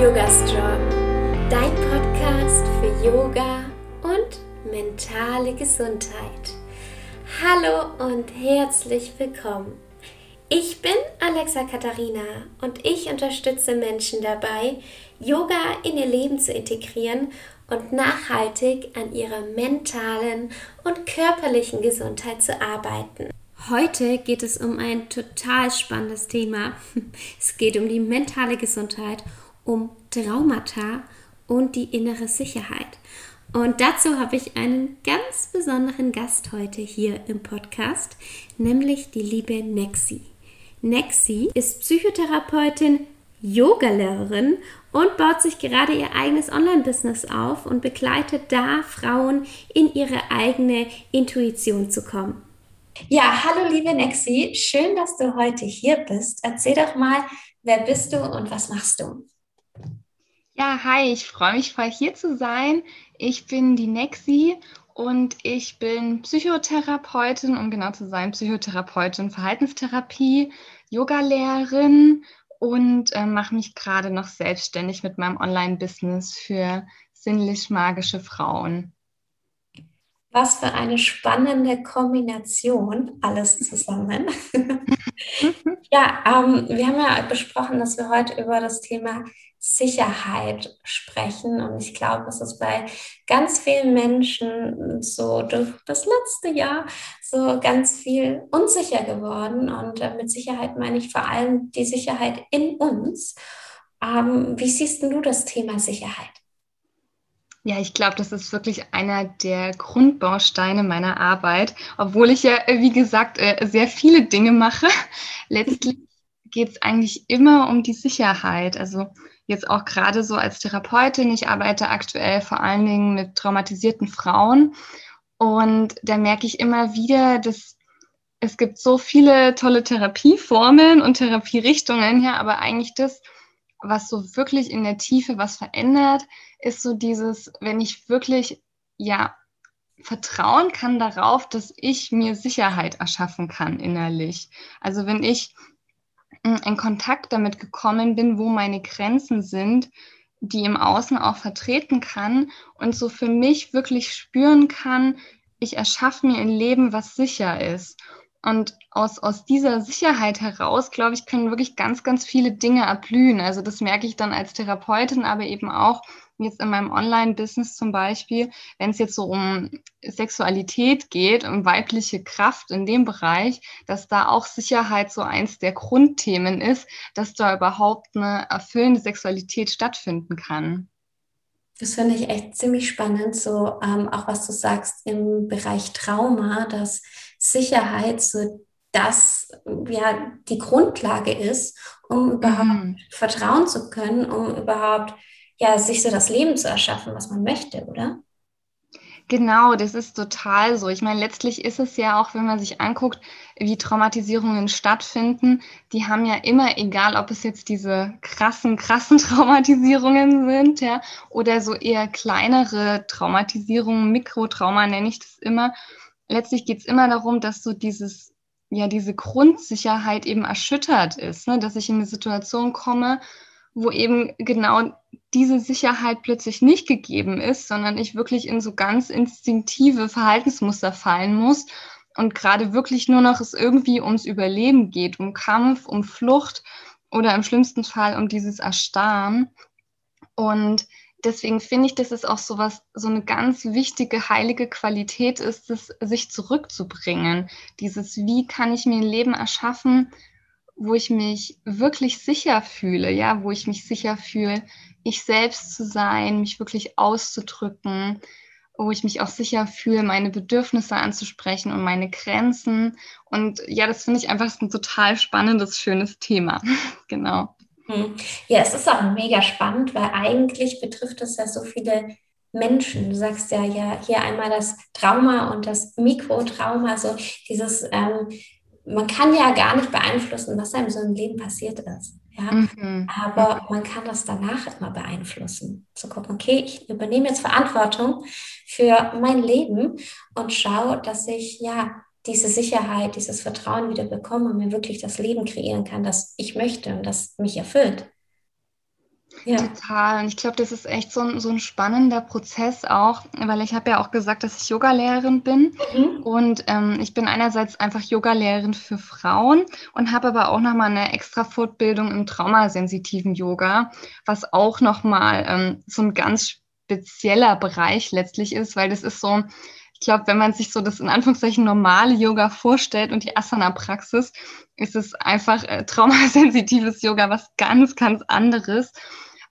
Yoga Strong, dein Podcast für Yoga und mentale Gesundheit. Hallo und herzlich willkommen. Ich bin Alexa Katharina und ich unterstütze Menschen dabei, Yoga in ihr Leben zu integrieren und nachhaltig an ihrer mentalen und körperlichen Gesundheit zu arbeiten. Heute geht es um ein total spannendes Thema. Es geht um die mentale Gesundheit, um Traumata und die innere Sicherheit. Und dazu habe ich einen ganz besonderen Gast heute hier im Podcast, nämlich die liebe Nexi. Nexi ist Psychotherapeutin, Yogalehrerin und baut sich gerade ihr eigenes Online-Business auf und begleitet da Frauen in ihre eigene Intuition zu kommen. Ja, hallo liebe Nexi, schön, dass du heute hier bist. Erzähl doch mal, wer bist du und was machst du? Ja, hi, ich freue mich voll hier zu sein. Ich bin die Nexi und ich bin Psychotherapeutin, um genau zu sein, Psychotherapeutin Verhaltenstherapie, Yogalehrerin und äh, mache mich gerade noch selbstständig mit meinem Online-Business für sinnlich-magische Frauen. Was für eine spannende Kombination, alles zusammen. ja, ähm, wir haben ja besprochen, dass wir heute über das Thema Sicherheit sprechen. Und ich glaube, es ist bei ganz vielen Menschen so durch das letzte Jahr so ganz viel unsicher geworden. Und äh, mit Sicherheit meine ich vor allem die Sicherheit in uns. Ähm, wie siehst du das Thema Sicherheit? Ja, ich glaube, das ist wirklich einer der Grundbausteine meiner Arbeit, obwohl ich ja, äh, wie gesagt, äh, sehr viele Dinge mache. Letztlich geht es eigentlich immer um die Sicherheit. Also jetzt auch gerade so als Therapeutin, ich arbeite aktuell vor allen Dingen mit traumatisierten Frauen und da merke ich immer wieder, dass es gibt so viele tolle Therapieformeln und Therapierichtungen, ja, aber eigentlich das, was so wirklich in der Tiefe was verändert, ist so dieses, wenn ich wirklich, ja, vertrauen kann darauf, dass ich mir Sicherheit erschaffen kann innerlich. Also wenn ich in Kontakt damit gekommen bin, wo meine Grenzen sind, die im Außen auch vertreten kann und so für mich wirklich spüren kann, ich erschaffe mir ein Leben, was sicher ist. Und aus, aus dieser Sicherheit heraus, glaube ich, können wirklich ganz, ganz viele Dinge erblühen. Also das merke ich dann als Therapeutin, aber eben auch jetzt in meinem Online-Business zum Beispiel, wenn es jetzt so um Sexualität geht, um weibliche Kraft in dem Bereich, dass da auch Sicherheit so eins der Grundthemen ist, dass da überhaupt eine erfüllende Sexualität stattfinden kann. Das finde ich echt ziemlich spannend, so ähm, auch was du sagst im Bereich Trauma, dass Sicherheit so das ja die Grundlage ist, um überhaupt mhm. vertrauen zu können, um überhaupt ja sich so das Leben zu erschaffen, was man möchte, oder? Genau, das ist total so. Ich meine, letztlich ist es ja auch, wenn man sich anguckt, wie Traumatisierungen stattfinden, die haben ja immer, egal ob es jetzt diese krassen, krassen Traumatisierungen sind, ja, oder so eher kleinere Traumatisierungen, Mikrotrauma nenne ich das immer. Letztlich geht es immer darum, dass so dieses, ja, diese Grundsicherheit eben erschüttert ist, ne? dass ich in eine Situation komme, wo eben genau diese Sicherheit plötzlich nicht gegeben ist, sondern ich wirklich in so ganz instinktive Verhaltensmuster fallen muss und gerade wirklich nur noch es irgendwie ums Überleben geht, um Kampf, um Flucht oder im schlimmsten Fall um dieses Erstarren. Und deswegen finde ich, dass es auch so was, so eine ganz wichtige, heilige Qualität ist, es sich zurückzubringen. Dieses, wie kann ich mir ein Leben erschaffen, wo ich mich wirklich sicher fühle, ja, wo ich mich sicher fühle, ich selbst zu sein, mich wirklich auszudrücken, wo ich mich auch sicher fühle, meine Bedürfnisse anzusprechen und meine Grenzen. Und ja, das finde ich einfach ein total spannendes, schönes Thema. genau. Hm. Ja, es ist auch mega spannend, weil eigentlich betrifft es ja so viele Menschen. Du sagst ja, ja hier einmal das Trauma und das Mikrotrauma, so dieses, ähm, man kann ja gar nicht beeinflussen, was einem so im Leben passiert ist. Ja? Mhm. Aber man kann das danach immer beeinflussen. Zu gucken, okay, ich übernehme jetzt Verantwortung für mein Leben und schaue, dass ich ja diese Sicherheit, dieses Vertrauen wieder bekomme und mir wirklich das Leben kreieren kann, das ich möchte und das mich erfüllt. Ja. Total. Und ich glaube, das ist echt so ein, so ein spannender Prozess auch, weil ich habe ja auch gesagt, dass ich Yogalehrerin bin. Mhm. Und ähm, ich bin einerseits einfach Yogalehrerin für Frauen und habe aber auch nochmal eine extra Fortbildung im traumasensitiven Yoga, was auch nochmal ähm, so ein ganz spezieller Bereich letztlich ist, weil das ist so, ich glaube, wenn man sich so das in Anführungszeichen normale Yoga vorstellt und die Asana-Praxis, ist es einfach äh, traumasensitives Yoga, was ganz, ganz anderes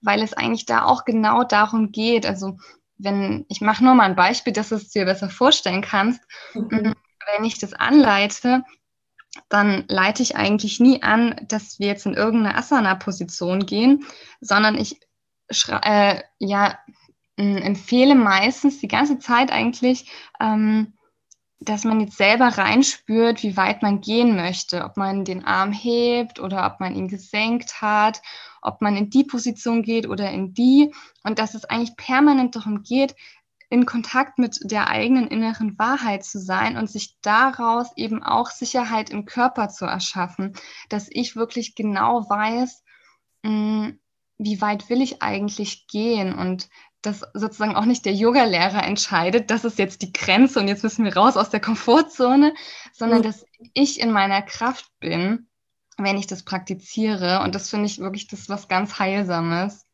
weil es eigentlich da auch genau darum geht. Also wenn, ich mache nur mal ein Beispiel, dass du es dir besser vorstellen kannst. Mhm. Wenn ich das anleite, dann leite ich eigentlich nie an, dass wir jetzt in irgendeine Asana-Position gehen, sondern ich äh, ja, empfehle meistens die ganze Zeit eigentlich, ähm, dass man jetzt selber reinspürt, wie weit man gehen möchte, ob man den Arm hebt oder ob man ihn gesenkt hat ob man in die Position geht oder in die und dass es eigentlich permanent darum geht, in Kontakt mit der eigenen inneren Wahrheit zu sein und sich daraus eben auch Sicherheit im Körper zu erschaffen, dass ich wirklich genau weiß, mm, wie weit will ich eigentlich gehen und dass sozusagen auch nicht der Yogalehrer entscheidet, das ist jetzt die Grenze und jetzt müssen wir raus aus der Komfortzone, sondern mhm. dass ich in meiner Kraft bin wenn ich das praktiziere. Und das finde ich wirklich das was ganz Heilsames.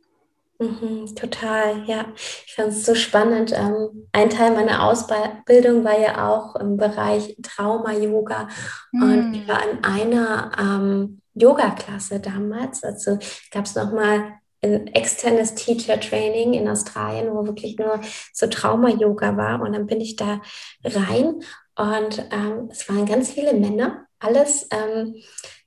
Mhm, total, ja. Ich fand es so spannend. Ähm, ein Teil meiner Ausbildung war ja auch im Bereich Trauma-Yoga. Mhm. Und ich war in einer ähm, Yoga-Klasse damals. Also gab es nochmal ein externes Teacher-Training in Australien, wo wirklich nur so Trauma-Yoga war. Und dann bin ich da rein und ähm, es waren ganz viele Männer alles ähm,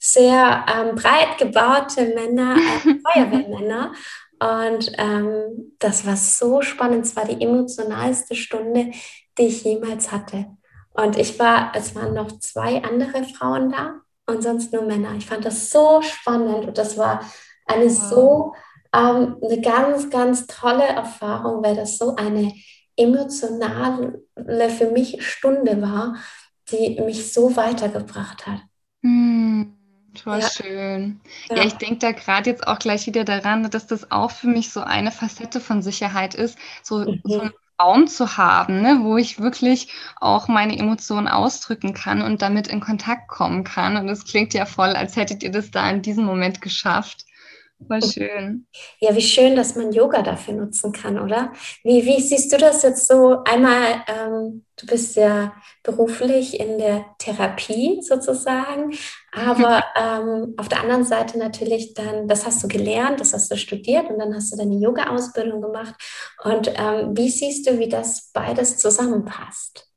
sehr ähm, breit gebaute Männer, äh, Feuerwehrmänner. Und ähm, das war so spannend. Es war die emotionalste Stunde, die ich jemals hatte. Und ich war, es waren noch zwei andere Frauen da und sonst nur Männer. Ich fand das so spannend und das war eine so, ähm, eine ganz, ganz tolle Erfahrung, weil das so eine emotionale für mich Stunde war die mich so weitergebracht hat. Hm, voll ja. schön. Ja, ja ich denke da gerade jetzt auch gleich wieder daran, dass das auch für mich so eine Facette von Sicherheit ist, so, mhm. so einen Raum zu haben, ne, wo ich wirklich auch meine Emotionen ausdrücken kann und damit in Kontakt kommen kann. Und es klingt ja voll, als hättet ihr das da in diesem Moment geschafft. Voll schön. Ja, wie schön, dass man Yoga dafür nutzen kann, oder? Wie, wie siehst du das jetzt so? Einmal, ähm, du bist ja beruflich in der Therapie sozusagen, aber ähm, auf der anderen Seite natürlich dann, das hast du gelernt, das hast du studiert und dann hast du deine Yoga-Ausbildung gemacht. Und ähm, wie siehst du, wie das beides zusammenpasst?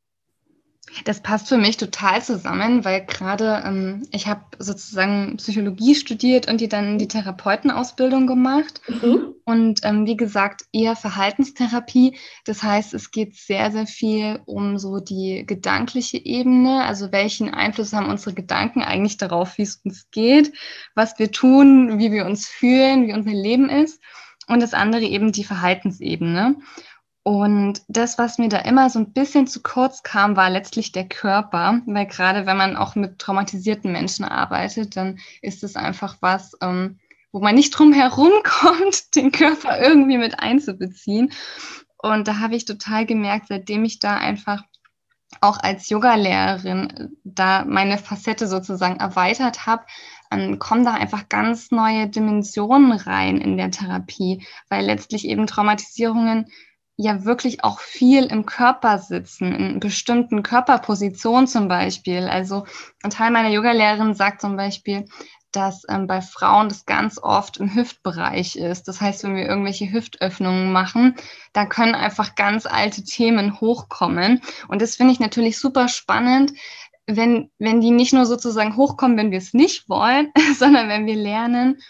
Das passt für mich total zusammen, weil gerade ähm, ich habe sozusagen Psychologie studiert und die dann die Therapeutenausbildung gemacht. Mhm. Und ähm, wie gesagt, eher Verhaltenstherapie. Das heißt, es geht sehr, sehr viel um so die gedankliche Ebene. Also welchen Einfluss haben unsere Gedanken eigentlich darauf, wie es uns geht, was wir tun, wie wir uns fühlen, wie unser Leben ist. Und das andere eben die Verhaltensebene. Und das, was mir da immer so ein bisschen zu kurz kam, war letztlich der Körper, weil gerade wenn man auch mit traumatisierten Menschen arbeitet, dann ist es einfach was, ähm, wo man nicht drum herum kommt, den Körper irgendwie mit einzubeziehen. Und da habe ich total gemerkt, seitdem ich da einfach auch als Yogalehrerin äh, da meine Facette sozusagen erweitert habe, ähm, kommen da einfach ganz neue Dimensionen rein in der Therapie, weil letztlich eben Traumatisierungen ja wirklich auch viel im Körper sitzen, in bestimmten Körperpositionen zum Beispiel. Also ein Teil meiner Yogalehrerin sagt zum Beispiel, dass ähm, bei Frauen das ganz oft im Hüftbereich ist. Das heißt, wenn wir irgendwelche Hüftöffnungen machen, da können einfach ganz alte Themen hochkommen. Und das finde ich natürlich super spannend, wenn, wenn die nicht nur sozusagen hochkommen, wenn wir es nicht wollen, sondern wenn wir lernen,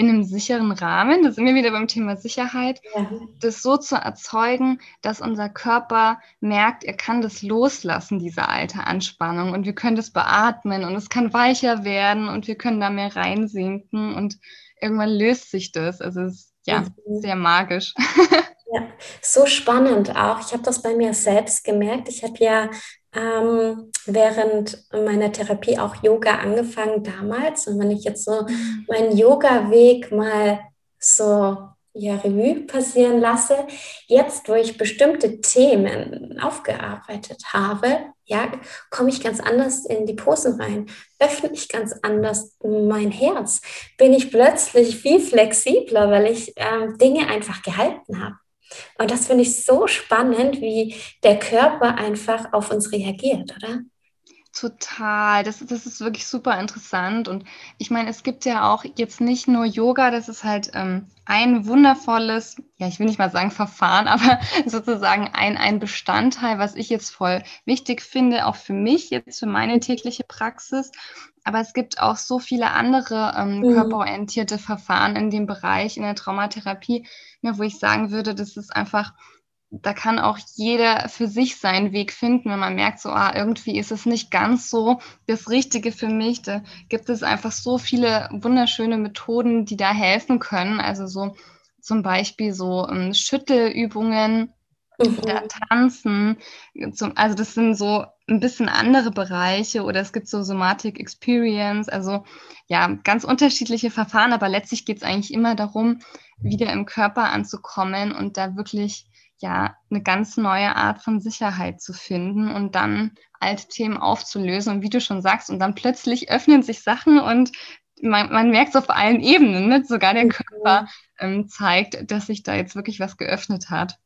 in einem sicheren Rahmen, da sind wir wieder beim Thema Sicherheit, ja. das so zu erzeugen, dass unser Körper merkt, er kann das loslassen, diese alte Anspannung und wir können das beatmen und es kann weicher werden und wir können da mehr reinsinken und irgendwann löst sich das. Also es ist ja mhm. sehr magisch. Ja, so spannend auch. Ich habe das bei mir selbst gemerkt. Ich habe ja ähm, während meiner Therapie auch Yoga angefangen damals. Und wenn ich jetzt so mhm. meinen Yoga-Weg mal so ja, Revue passieren lasse. Jetzt, wo ich bestimmte Themen aufgearbeitet habe, ja, komme ich ganz anders in die Posen rein, öffne ich ganz anders mein Herz, bin ich plötzlich viel flexibler, weil ich ähm, Dinge einfach gehalten habe. Und das finde ich so spannend, wie der Körper einfach auf uns reagiert, oder? Total, das, das ist wirklich super interessant. Und ich meine, es gibt ja auch jetzt nicht nur Yoga, das ist halt ähm, ein wundervolles, ja, ich will nicht mal sagen Verfahren, aber sozusagen ein, ein Bestandteil, was ich jetzt voll wichtig finde, auch für mich, jetzt für meine tägliche Praxis. Aber es gibt auch so viele andere ähm, mhm. körperorientierte Verfahren in dem Bereich, in der Traumatherapie, ja, wo ich sagen würde, das ist einfach da kann auch jeder für sich seinen Weg finden, wenn man merkt, so, ah, irgendwie ist es nicht ganz so das Richtige für mich. Da gibt es einfach so viele wunderschöne Methoden, die da helfen können. Also so zum Beispiel so ähm, Schüttelübungen mhm. oder Tanzen. Zum, also das sind so ein bisschen andere Bereiche oder es gibt so Somatic Experience. Also ja, ganz unterschiedliche Verfahren, aber letztlich geht es eigentlich immer darum, wieder im Körper anzukommen und da wirklich ja, eine ganz neue Art von Sicherheit zu finden und dann alte Themen aufzulösen. Und wie du schon sagst, und dann plötzlich öffnen sich Sachen und man, man merkt es auf allen Ebenen, ne? sogar der. Körper ähm, zeigt, dass sich da jetzt wirklich was geöffnet hat.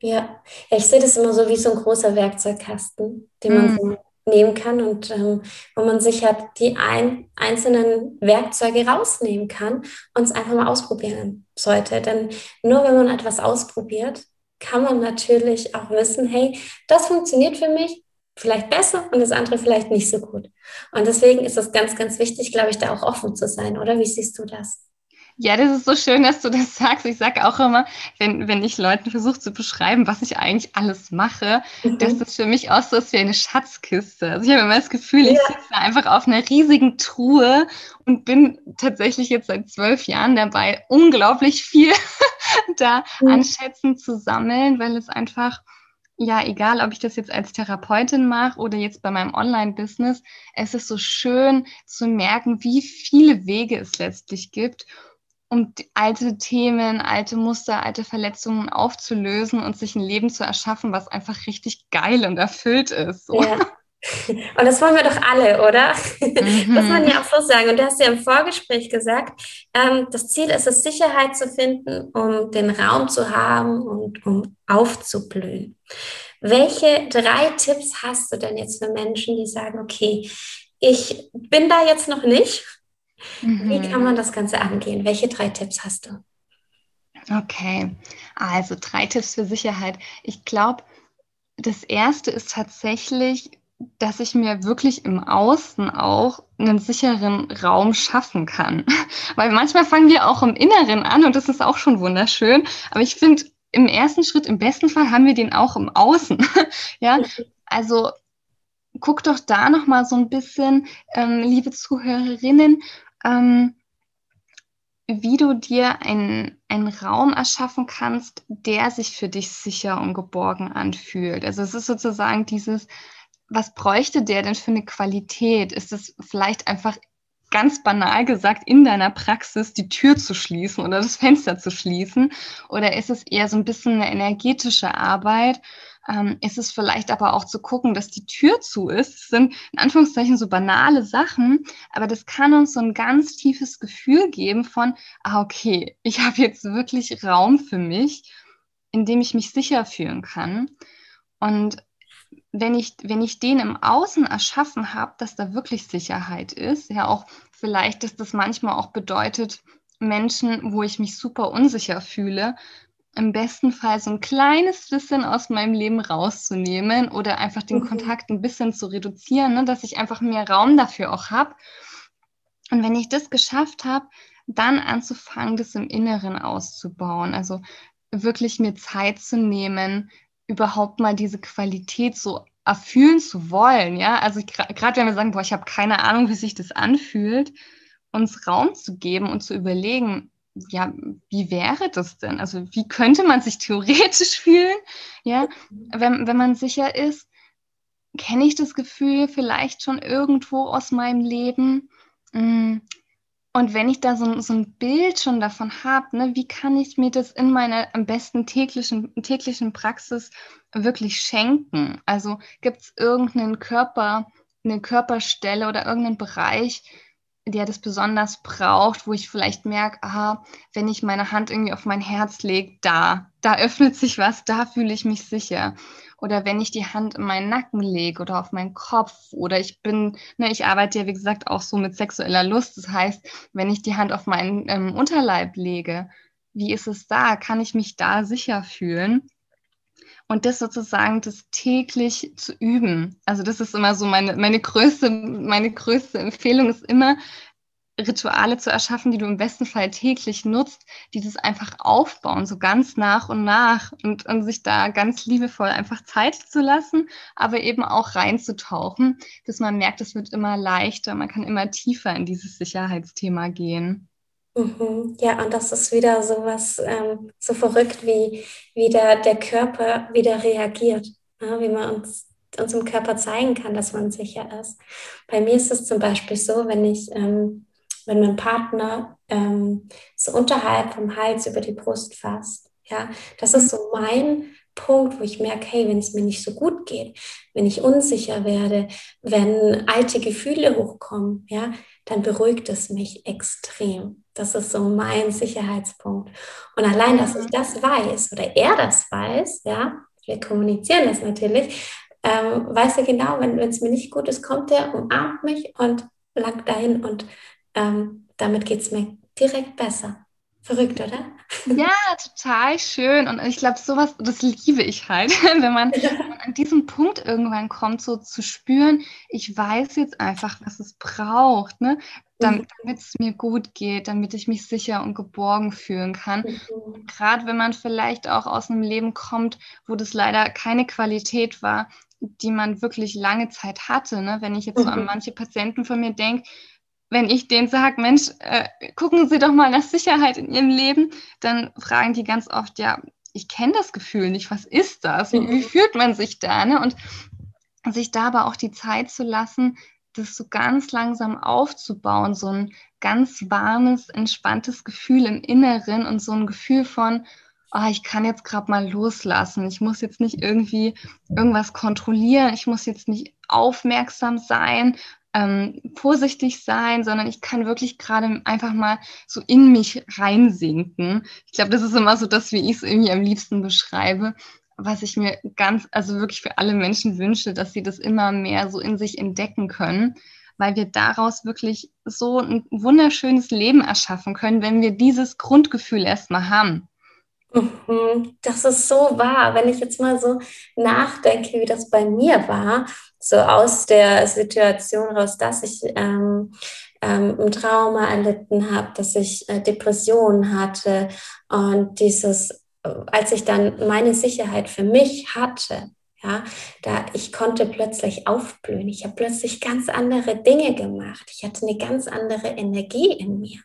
Ja. ja, ich sehe das immer so wie so ein großer Werkzeugkasten, den man mhm. so nehmen kann und ähm, wo man sich halt die ein, einzelnen Werkzeuge rausnehmen kann und es einfach mal ausprobieren sollte. Denn nur wenn man etwas ausprobiert, kann man natürlich auch wissen, hey, das funktioniert für mich vielleicht besser und das andere vielleicht nicht so gut. Und deswegen ist es ganz, ganz wichtig, glaube ich, da auch offen zu sein, oder? Wie siehst du das? Ja, das ist so schön, dass du das sagst. Ich sage auch immer, wenn, wenn ich Leuten versuche zu beschreiben, was ich eigentlich alles mache, mhm. dass das für mich auch so ist wie eine Schatzkiste. Also ich habe immer das Gefühl, ja. ich sitze einfach auf einer riesigen Truhe und bin tatsächlich jetzt seit zwölf Jahren dabei, unglaublich viel da mhm. an Schätzen zu sammeln, weil es einfach ja, egal, ob ich das jetzt als Therapeutin mache oder jetzt bei meinem Online-Business, es ist so schön zu merken, wie viele Wege es letztlich gibt um alte Themen, alte Muster, alte Verletzungen aufzulösen und sich ein Leben zu erschaffen, was einfach richtig geil und erfüllt ist. So. Ja. Und das wollen wir doch alle, oder? Mhm. Muss man ja auch so sagen. Und du hast ja im Vorgespräch gesagt, ähm, das Ziel ist es, Sicherheit zu finden, um den Raum zu haben und um aufzublühen. Welche drei Tipps hast du denn jetzt für Menschen, die sagen, okay, ich bin da jetzt noch nicht, Mhm. Wie kann man das Ganze angehen? Welche drei Tipps hast du? Okay, also drei Tipps für Sicherheit. Ich glaube, das erste ist tatsächlich, dass ich mir wirklich im Außen auch einen sicheren Raum schaffen kann. Weil manchmal fangen wir auch im Inneren an und das ist auch schon wunderschön. Aber ich finde, im ersten Schritt, im besten Fall, haben wir den auch im Außen. ja, also guck doch da noch mal so ein bisschen, ähm, liebe Zuhörerinnen, ähm, wie du dir einen, einen Raum erschaffen kannst, der sich für dich sicher und geborgen anfühlt. Also es ist sozusagen dieses, was bräuchte der denn für eine Qualität? Ist es vielleicht einfach ganz banal gesagt in deiner Praxis die Tür zu schließen oder das Fenster zu schließen? Oder ist es eher so ein bisschen eine energetische Arbeit? Ähm, ist es vielleicht aber auch zu gucken, dass die Tür zu ist. Das sind in Anführungszeichen so banale Sachen, aber das kann uns so ein ganz tiefes Gefühl geben von, ah, okay, ich habe jetzt wirklich Raum für mich, in dem ich mich sicher fühlen kann. Und wenn ich, wenn ich den im Außen erschaffen habe, dass da wirklich Sicherheit ist, ja auch vielleicht, dass das manchmal auch bedeutet, Menschen, wo ich mich super unsicher fühle, im besten Fall so ein kleines bisschen aus meinem Leben rauszunehmen oder einfach den mhm. Kontakt ein bisschen zu reduzieren, ne, dass ich einfach mehr Raum dafür auch habe. Und wenn ich das geschafft habe, dann anzufangen, das im Inneren auszubauen. Also wirklich mir Zeit zu nehmen, überhaupt mal diese Qualität so erfüllen zu wollen. Ja, also gerade wenn wir sagen, boah, ich habe keine Ahnung, wie sich das anfühlt, uns Raum zu geben und zu überlegen, ja, wie wäre das denn? Also wie könnte man sich theoretisch fühlen, ja, wenn, wenn man sicher ist, kenne ich das Gefühl vielleicht schon irgendwo aus meinem Leben? Mm. Und wenn ich da so, so ein Bild schon davon habe, ne, wie kann ich mir das in meiner am besten täglichen, täglichen Praxis wirklich schenken? Also gibt es irgendeinen Körper, eine Körperstelle oder irgendeinen Bereich, der das besonders braucht, wo ich vielleicht merke, aha, wenn ich meine Hand irgendwie auf mein Herz lege, da, da öffnet sich was, da fühle ich mich sicher oder wenn ich die Hand in meinen Nacken lege oder auf meinen Kopf oder ich bin, ne, ich arbeite ja wie gesagt auch so mit sexueller Lust. Das heißt, wenn ich die Hand auf meinen ähm, Unterleib lege, wie ist es da? Kann ich mich da sicher fühlen? Und das sozusagen das täglich zu üben. Also das ist immer so meine, meine größte, meine größte Empfehlung ist immer, Rituale zu erschaffen, die du im besten Fall täglich nutzt, die das einfach aufbauen, so ganz nach und nach und, und sich da ganz liebevoll einfach Zeit zu lassen, aber eben auch reinzutauchen, dass man merkt, es wird immer leichter, man kann immer tiefer in dieses Sicherheitsthema gehen. Mhm. Ja, und das ist wieder so was ähm, so verrückt, wie, wie der, der Körper wieder reagiert, ja, wie man uns unserem Körper zeigen kann, dass man sicher ist. Bei mir ist es zum Beispiel so, wenn ich ähm, wenn mein Partner ähm, so unterhalb vom Hals über die Brust fasst. Ja, das ist so mein Punkt, wo ich merke, hey, wenn es mir nicht so gut geht, wenn ich unsicher werde, wenn alte Gefühle hochkommen, ja, dann beruhigt es mich extrem. Das ist so mein Sicherheitspunkt. Und allein, dass ich das weiß oder er das weiß, ja, wir kommunizieren das natürlich, ähm, weiß er genau, wenn es mir nicht gut ist, kommt er, umarmt mich und langt dahin und ähm, damit geht es mir direkt besser. Verrückt, oder? Ja, total schön. Und ich glaube, sowas, das liebe ich halt, wenn man, wenn man, an diesem Punkt irgendwann kommt, so zu spüren, ich weiß jetzt einfach, was es braucht, ne? Damit, mhm. damit es mir gut geht, damit ich mich sicher und geborgen fühlen kann. Mhm. Gerade wenn man vielleicht auch aus einem Leben kommt, wo das leider keine Qualität war, die man wirklich lange Zeit hatte. Ne? Wenn ich jetzt so an mhm. manche Patienten von mir denke, wenn ich denen sage, Mensch, äh, gucken Sie doch mal nach Sicherheit in Ihrem Leben, dann fragen die ganz oft, ja, ich kenne das Gefühl nicht, was ist das? Wie, wie mhm. fühlt man sich da? Ne? Und sich da aber auch die Zeit zu lassen, das so ganz langsam aufzubauen, so ein ganz warmes, entspanntes Gefühl im Inneren und so ein Gefühl von, oh, ich kann jetzt gerade mal loslassen. Ich muss jetzt nicht irgendwie irgendwas kontrollieren. Ich muss jetzt nicht aufmerksam sein ähm, vorsichtig sein, sondern ich kann wirklich gerade einfach mal so in mich reinsinken. Ich glaube, das ist immer so das, wie ich es irgendwie am liebsten beschreibe, was ich mir ganz, also wirklich für alle Menschen wünsche, dass sie das immer mehr so in sich entdecken können, weil wir daraus wirklich so ein wunderschönes Leben erschaffen können, wenn wir dieses Grundgefühl erstmal haben. Mhm. Das ist so wahr. Wenn ich jetzt mal so nachdenke, wie das bei mir war, so aus der Situation raus, dass ich ähm, ähm, ein Trauma erlitten habe, dass ich äh, Depressionen hatte und dieses, als ich dann meine Sicherheit für mich hatte, ja, da ich konnte plötzlich aufblühen. Ich habe plötzlich ganz andere Dinge gemacht. Ich hatte eine ganz andere Energie in mir.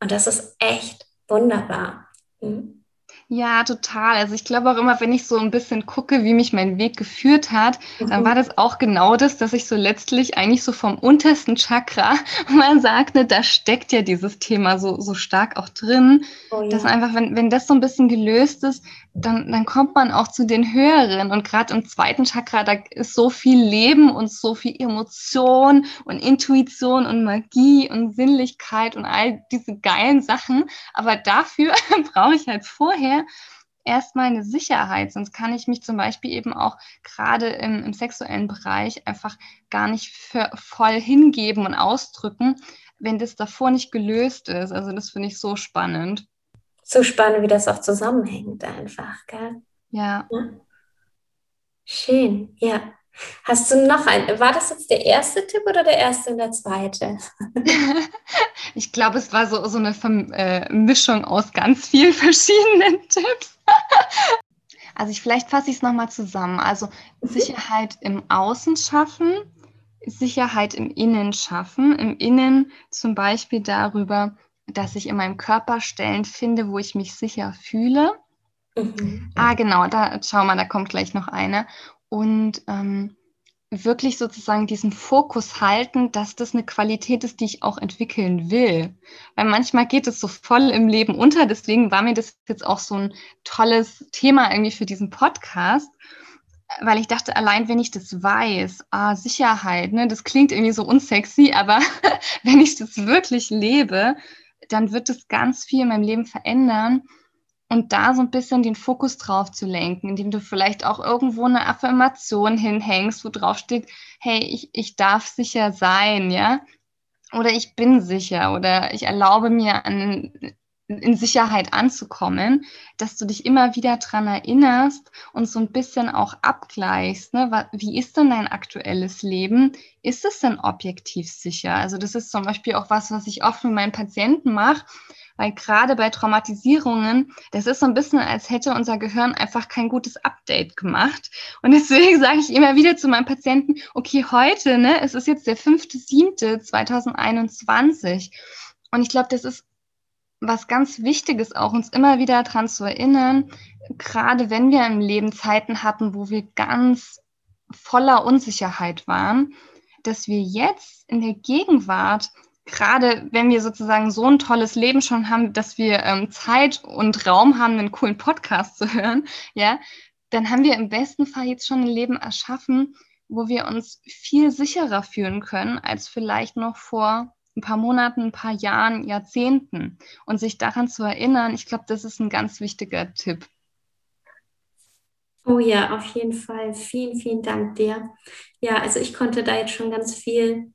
Und das ist echt wunderbar. Hm? Ja, total. Also ich glaube auch immer, wenn ich so ein bisschen gucke, wie mich mein Weg geführt hat, mhm. dann war das auch genau das, dass ich so letztlich eigentlich so vom untersten Chakra man sagt, ne, da steckt ja dieses Thema so, so stark auch drin, oh, ja. dass einfach, wenn, wenn das so ein bisschen gelöst ist, dann, dann kommt man auch zu den höheren. Und gerade im zweiten Chakra, da ist so viel Leben und so viel Emotion und Intuition und Magie und Sinnlichkeit und all diese geilen Sachen. Aber dafür brauche ich halt vorher erstmal eine Sicherheit, sonst kann ich mich zum Beispiel eben auch gerade im, im sexuellen Bereich einfach gar nicht für, voll hingeben und ausdrücken, wenn das davor nicht gelöst ist. Also das finde ich so spannend so spannend, wie das auch zusammenhängt einfach, gell? Ja. ja. Schön, ja. Hast du noch ein, war das jetzt der erste Tipp oder der erste und der zweite? ich glaube, es war so, so eine äh, Mischung aus ganz vielen verschiedenen Tipps. also ich, vielleicht fasse ich es nochmal zusammen. Also mhm. Sicherheit im Außen schaffen, Sicherheit im Innen schaffen. Im Innen zum Beispiel darüber, dass ich in meinem Körper Stellen finde, wo ich mich sicher fühle. Mhm. Ah, genau, da schau mal, da kommt gleich noch eine. Und ähm, wirklich sozusagen diesen Fokus halten, dass das eine Qualität ist, die ich auch entwickeln will. Weil manchmal geht es so voll im Leben unter. Deswegen war mir das jetzt auch so ein tolles Thema irgendwie für diesen Podcast. Weil ich dachte, allein wenn ich das weiß, ah, Sicherheit, ne, das klingt irgendwie so unsexy, aber wenn ich das wirklich lebe, dann wird es ganz viel in meinem Leben verändern und da so ein bisschen den Fokus drauf zu lenken, indem du vielleicht auch irgendwo eine Affirmation hinhängst, wo drauf steht, hey, ich, ich darf sicher sein, ja, oder ich bin sicher oder ich erlaube mir an, in Sicherheit anzukommen, dass du dich immer wieder dran erinnerst und so ein bisschen auch abgleichst. Ne? Wie ist denn dein aktuelles Leben? Ist es denn objektiv sicher? Also das ist zum Beispiel auch was, was ich oft mit meinen Patienten mache, weil gerade bei Traumatisierungen, das ist so ein bisschen, als hätte unser Gehirn einfach kein gutes Update gemacht. Und deswegen sage ich immer wieder zu meinen Patienten, okay, heute, ne, es ist jetzt der 5.7.2021. Und ich glaube, das ist was ganz Wichtiges auch, uns immer wieder daran zu erinnern, gerade wenn wir im Leben Zeiten hatten, wo wir ganz voller Unsicherheit waren, dass wir jetzt in der Gegenwart gerade wenn wir sozusagen so ein tolles Leben schon haben, dass wir ähm, Zeit und Raum haben, einen coolen Podcast zu hören, ja, dann haben wir im besten Fall jetzt schon ein Leben erschaffen, wo wir uns viel sicherer fühlen können als vielleicht noch vor ein paar Monaten, ein paar Jahren, Jahrzehnten. Und sich daran zu erinnern, ich glaube, das ist ein ganz wichtiger Tipp. Oh ja, auf jeden Fall. Vielen, vielen Dank dir. Ja, also ich konnte da jetzt schon ganz viel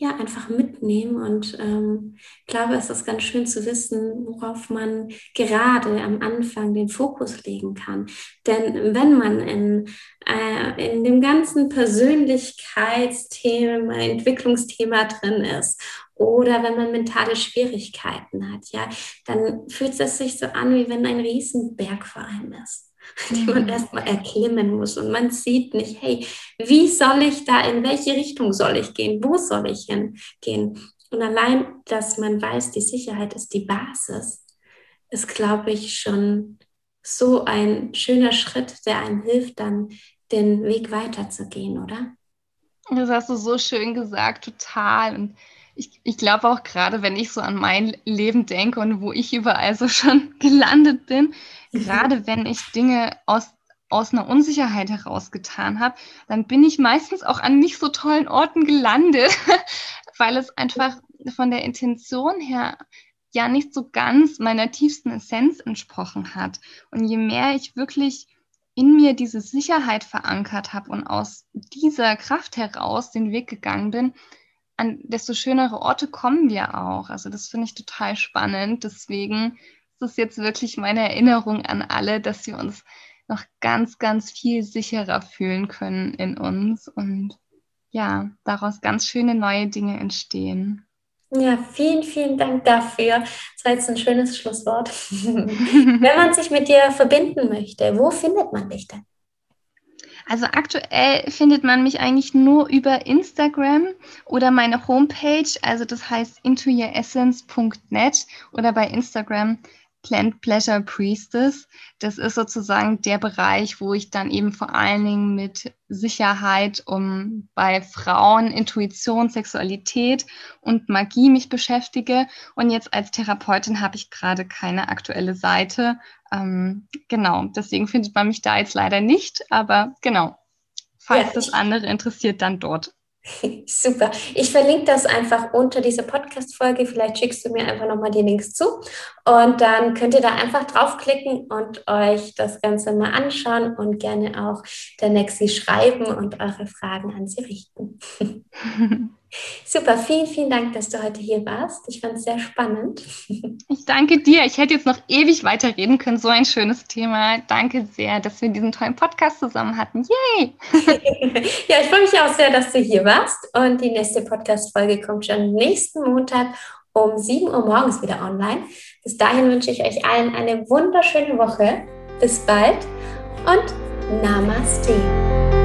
ja, einfach mitnehmen. Und ähm, ich glaube, es ist ganz schön zu wissen, worauf man gerade am Anfang den Fokus legen kann. Denn wenn man in, äh, in dem ganzen Persönlichkeitsthema, Entwicklungsthema drin ist oder wenn man mentale Schwierigkeiten hat, ja, dann fühlt es sich so an, wie wenn ein Riesenberg vor einem ist. die man mhm. erstmal erklimmen muss. Und man sieht nicht, hey, wie soll ich da, in welche Richtung soll ich gehen, wo soll ich hingehen? Und allein, dass man weiß, die Sicherheit ist die Basis, ist, glaube ich, schon so ein schöner Schritt, der einem hilft, dann den Weg weiterzugehen, oder? Das hast du so schön gesagt, total. Und ich, ich glaube auch gerade, wenn ich so an mein Leben denke und wo ich überall so schon gelandet bin, gerade wenn ich Dinge aus, aus einer Unsicherheit heraus getan habe, dann bin ich meistens auch an nicht so tollen Orten gelandet, weil es einfach von der Intention her ja nicht so ganz meiner tiefsten Essenz entsprochen hat. Und je mehr ich wirklich in mir diese Sicherheit verankert habe und aus dieser Kraft heraus den Weg gegangen bin, an desto schönere Orte kommen wir auch. Also das finde ich total spannend. Deswegen ist es jetzt wirklich meine Erinnerung an alle, dass wir uns noch ganz, ganz viel sicherer fühlen können in uns und ja, daraus ganz schöne neue Dinge entstehen. Ja, vielen, vielen Dank dafür. Das war jetzt ein schönes Schlusswort. Wenn man sich mit dir verbinden möchte, wo findet man dich denn? Also aktuell findet man mich eigentlich nur über Instagram oder meine Homepage, also das heißt intoyouressence.net oder bei Instagram Plant Pleasure Priestess. Das ist sozusagen der Bereich, wo ich dann eben vor allen Dingen mit Sicherheit um bei Frauen, Intuition, Sexualität und Magie mich beschäftige. Und jetzt als Therapeutin habe ich gerade keine aktuelle Seite. Ähm, genau, deswegen findet man mich da jetzt leider nicht. Aber genau, falls ja, das andere interessiert, dann dort. Super. Ich verlinke das einfach unter dieser Podcast-Folge. Vielleicht schickst du mir einfach nochmal die Links zu. Und dann könnt ihr da einfach draufklicken und euch das Ganze mal anschauen und gerne auch der Nexi schreiben und eure Fragen an sie richten. Super, vielen, vielen Dank, dass du heute hier warst. Ich fand es sehr spannend. Ich danke dir. Ich hätte jetzt noch ewig weiterreden können. So ein schönes Thema. Danke sehr, dass wir diesen tollen Podcast zusammen hatten. Yay! ja, ich freue mich auch sehr, dass du hier warst. Und die nächste Podcast-Folge kommt schon nächsten Montag um 7 Uhr morgens wieder online. Bis dahin wünsche ich euch allen eine wunderschöne Woche. Bis bald und Namaste.